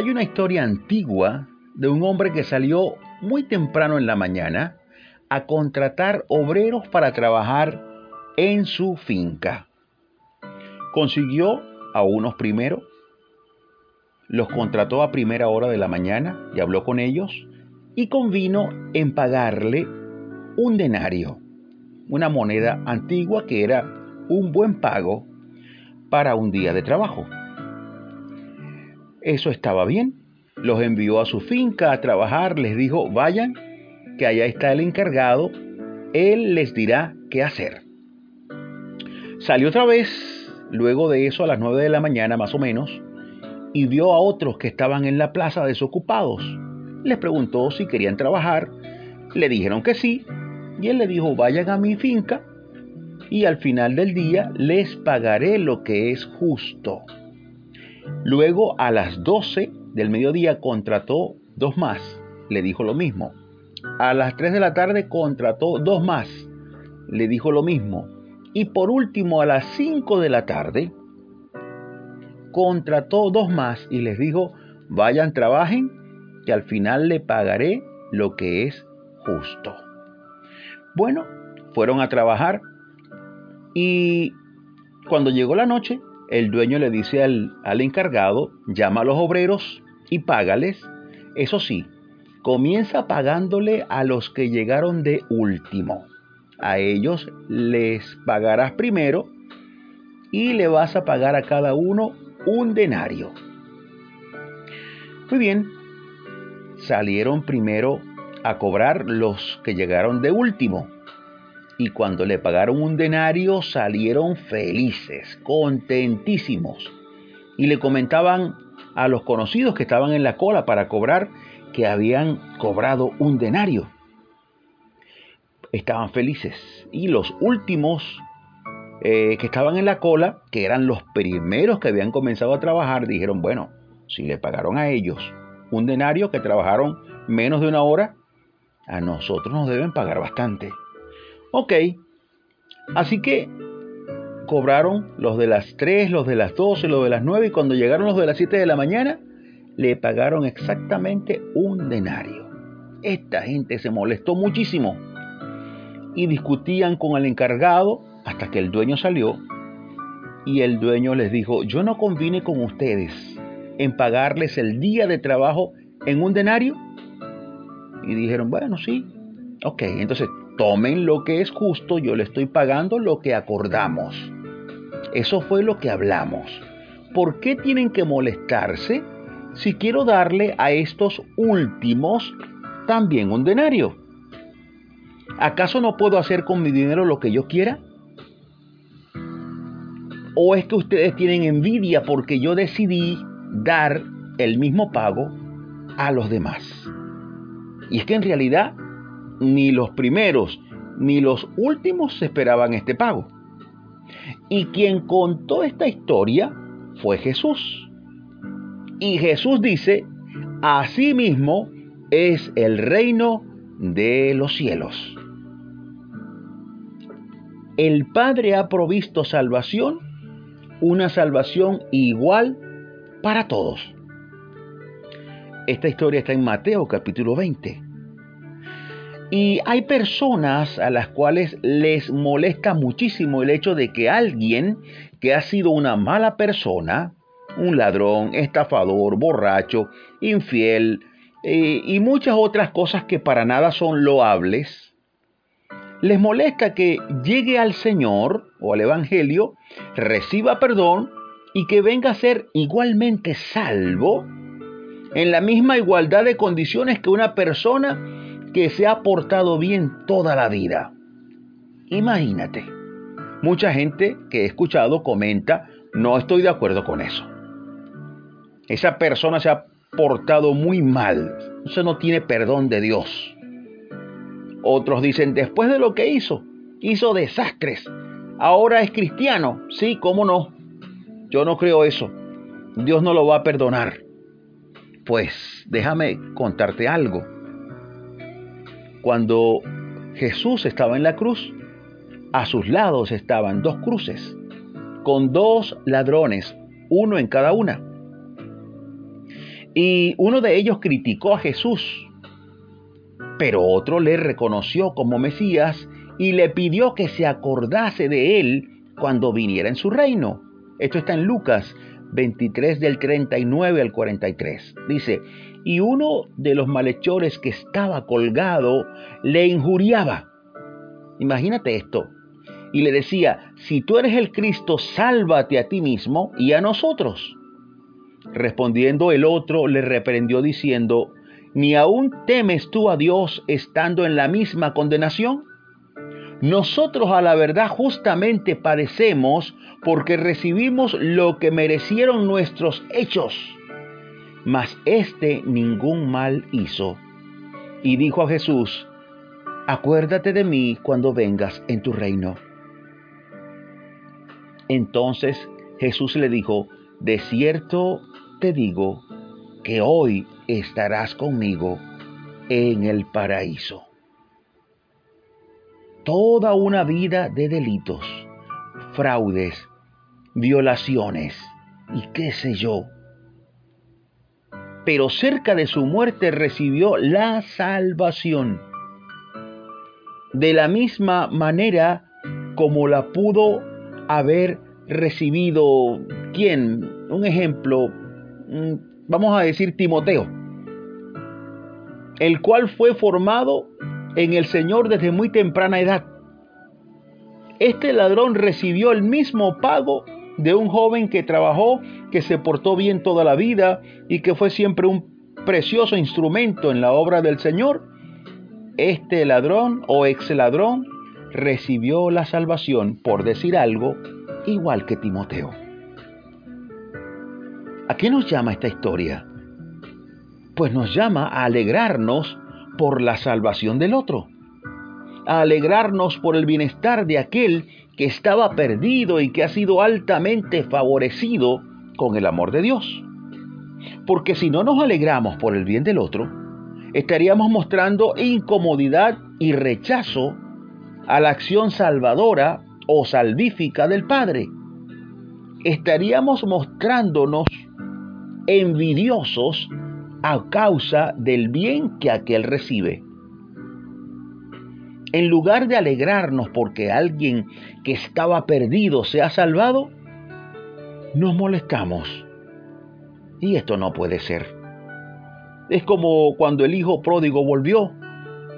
Hay una historia antigua de un hombre que salió muy temprano en la mañana a contratar obreros para trabajar en su finca. Consiguió a unos primero, los contrató a primera hora de la mañana y habló con ellos y convino en pagarle un denario, una moneda antigua que era un buen pago para un día de trabajo. Eso estaba bien. Los envió a su finca a trabajar, les dijo, vayan, que allá está el encargado, él les dirá qué hacer. Salió otra vez, luego de eso a las 9 de la mañana más o menos, y vio a otros que estaban en la plaza desocupados. Les preguntó si querían trabajar, le dijeron que sí, y él le dijo, vayan a mi finca y al final del día les pagaré lo que es justo. Luego a las 12 del mediodía contrató dos más, le dijo lo mismo. A las 3 de la tarde contrató dos más, le dijo lo mismo. Y por último a las 5 de la tarde contrató dos más y les dijo, vayan, trabajen, que al final le pagaré lo que es justo. Bueno, fueron a trabajar y cuando llegó la noche, el dueño le dice al, encargado, llama a los obreros y págales. Eso sí, comienza pagándole a los que llegaron de último. A ellos les pagarás primero y le vas a pagar a cada uno un denario. Muy bien, salieron primero a cobrar los que llegaron de último y cuando le pagaron un denario salieron felices, contentísimos. Y le comentaban a los conocidos que estaban en la cola para cobrar que habían cobrado un denario. Estaban felices. Y los últimos eh, que estaban en la cola, que eran los primeros que habían comenzado a trabajar, dijeron, bueno, si le pagaron a ellos un denario que trabajaron menos de una hora, a nosotros nos deben pagar bastante. Ok, así que cobraron los de las 3, los de las 12, los de las 9 y cuando llegaron los de las 7 de la mañana, le pagaron exactamente un denario. Esta gente se molestó muchísimo y discutían con el encargado hasta que el dueño salió y el dueño les dijo, yo no convine con ustedes en pagarles el día de trabajo en un denario. Y dijeron, bueno, sí, ok, entonces tomen lo que es justo, yo le estoy pagando lo que acordamos. Eso fue lo que hablamos. ¿Por qué tienen que molestarse si quiero darle a estos últimos también un denario? ¿Acaso no puedo hacer con mi dinero lo que yo quiera? ¿O es que ustedes tienen envidia porque yo decidí dar el mismo pago a los demás? Y es que en realidad ni los primeros ni los últimos esperaban este pago. Y quien contó esta historia fue Jesús. Y Jesús dice, asimismo es el reino de los cielos. El Padre ha provisto salvación, una salvación igual para todos. Esta historia está en Mateo capítulo 20. Y hay personas a las cuales les molesta muchísimo el hecho de que alguien que ha sido una mala persona, un ladrón, estafador, borracho, infiel eh, y muchas otras cosas que para nada son loables, les molesta que llegue al Señor o al Evangelio, reciba perdón y que venga a ser igualmente salvo en la misma igualdad de condiciones que una persona que se ha portado bien toda la vida. Imagínate. Mucha gente que he escuchado comenta, no estoy de acuerdo con eso. Esa persona se ha portado muy mal. Eso no tiene perdón de Dios. Otros dicen, después de lo que hizo, hizo desastres. Ahora es cristiano. Sí, cómo no. Yo no creo eso. Dios no lo va a perdonar. Pues déjame contarte algo. Cuando Jesús estaba en la cruz, a sus lados estaban dos cruces, con dos ladrones, uno en cada una. Y uno de ellos criticó a Jesús, pero otro le reconoció como Mesías y le pidió que se acordase de él cuando viniera en su reino. Esto está en Lucas 23 del 39 al 43. Dice, y uno de los malhechores que estaba colgado le injuriaba. Imagínate esto. Y le decía, si tú eres el Cristo, sálvate a ti mismo y a nosotros. Respondiendo el otro, le reprendió diciendo, ¿ni aún temes tú a Dios estando en la misma condenación? Nosotros a la verdad justamente padecemos porque recibimos lo que merecieron nuestros hechos. Mas éste ningún mal hizo. Y dijo a Jesús, acuérdate de mí cuando vengas en tu reino. Entonces Jesús le dijo, de cierto te digo que hoy estarás conmigo en el paraíso. Toda una vida de delitos, fraudes, violaciones y qué sé yo. Pero cerca de su muerte recibió la salvación. De la misma manera como la pudo haber recibido, ¿quién? Un ejemplo, mm, vamos a decir Timoteo, el cual fue formado en el Señor desde muy temprana edad. Este ladrón recibió el mismo pago de un joven que trabajó, que se portó bien toda la vida y que fue siempre un precioso instrumento en la obra del Señor. Este ladrón o ex ladrón recibió la salvación, por decir algo, igual que Timoteo. ¿A qué nos llama esta historia? Pues nos llama a alegrarnos por la salvación del otro, a alegrarnos por el bienestar de aquel que estaba perdido y que ha sido altamente favorecido con el amor de Dios. Porque si no nos alegramos por el bien del otro, estaríamos mostrando incomodidad y rechazo a la acción salvadora o salvífica del Padre. Estaríamos mostrándonos envidiosos a causa del bien que aquel recibe. En lugar de alegrarnos porque alguien que estaba perdido se ha salvado, nos molestamos. Y esto no puede ser. Es como cuando el hijo pródigo volvió.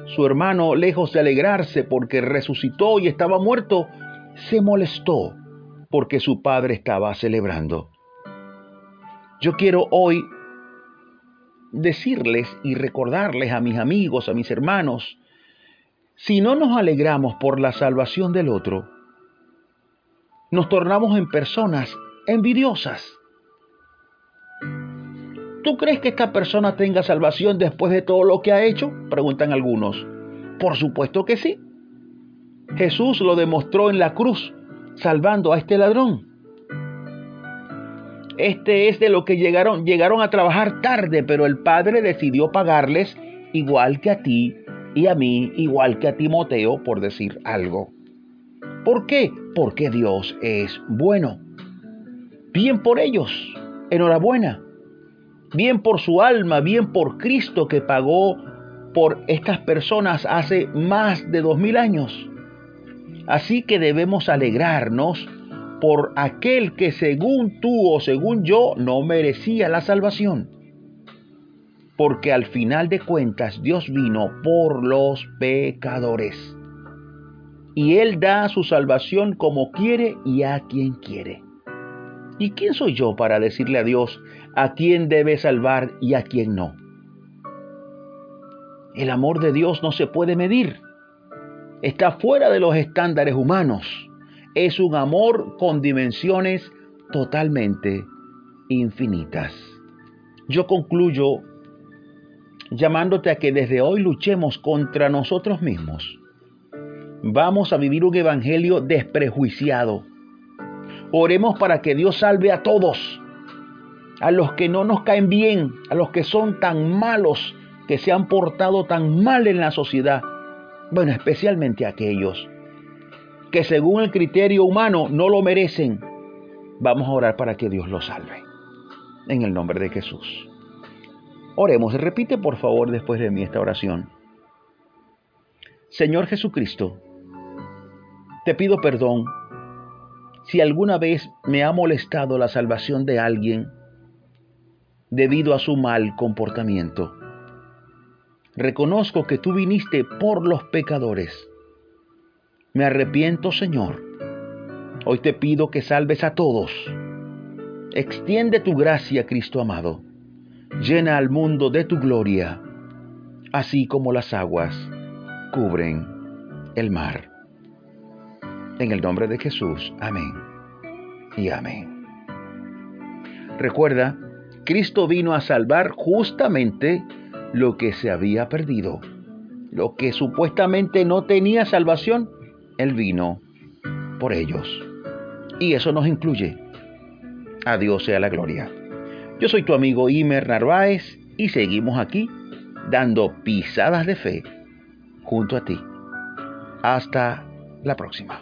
Su hermano, lejos de alegrarse porque resucitó y estaba muerto, se molestó porque su padre estaba celebrando. Yo quiero hoy decirles y recordarles a mis amigos, a mis hermanos, si no nos alegramos por la salvación del otro, nos tornamos en personas envidiosas. ¿Tú crees que esta persona tenga salvación después de todo lo que ha hecho? Preguntan algunos. Por supuesto que sí. Jesús lo demostró en la cruz, salvando a este ladrón. Este es de lo que llegaron, llegaron a trabajar tarde, pero el Padre decidió pagarles igual que a ti y a mí, igual que a Timoteo, por decir algo. ¿Por qué? Porque Dios es bueno. Bien por ellos, enhorabuena. Bien por su alma, bien por Cristo que pagó por estas personas hace más de dos mil años. Así que debemos alegrarnos por aquel que según tú o según yo no merecía la salvación. Porque al final de cuentas Dios vino por los pecadores. Y Él da su salvación como quiere y a quien quiere. ¿Y quién soy yo para decirle a Dios a quién debe salvar y a quién no? El amor de Dios no se puede medir. Está fuera de los estándares humanos es un amor con dimensiones totalmente infinitas. Yo concluyo llamándote a que desde hoy luchemos contra nosotros mismos. Vamos a vivir un evangelio desprejuiciado. Oremos para que Dios salve a todos, a los que no nos caen bien, a los que son tan malos, que se han portado tan mal en la sociedad. Bueno, especialmente a aquellos que según el criterio humano no lo merecen, vamos a orar para que Dios los salve. En el nombre de Jesús. Oremos, repite por favor después de mí esta oración. Señor Jesucristo, te pido perdón si alguna vez me ha molestado la salvación de alguien debido a su mal comportamiento. Reconozco que tú viniste por los pecadores. Me arrepiento, Señor. Hoy te pido que salves a todos. Extiende tu gracia, Cristo amado. Llena al mundo de tu gloria, así como las aguas cubren el mar. En el nombre de Jesús, amén y amén. Recuerda, Cristo vino a salvar justamente lo que se había perdido. Lo que supuestamente no tenía salvación, Él vino por ellos. Y eso nos incluye. A Dios sea la gloria. Yo soy tu amigo Imer Narváez y seguimos aquí dando pisadas de fe junto a ti. Hasta la próxima.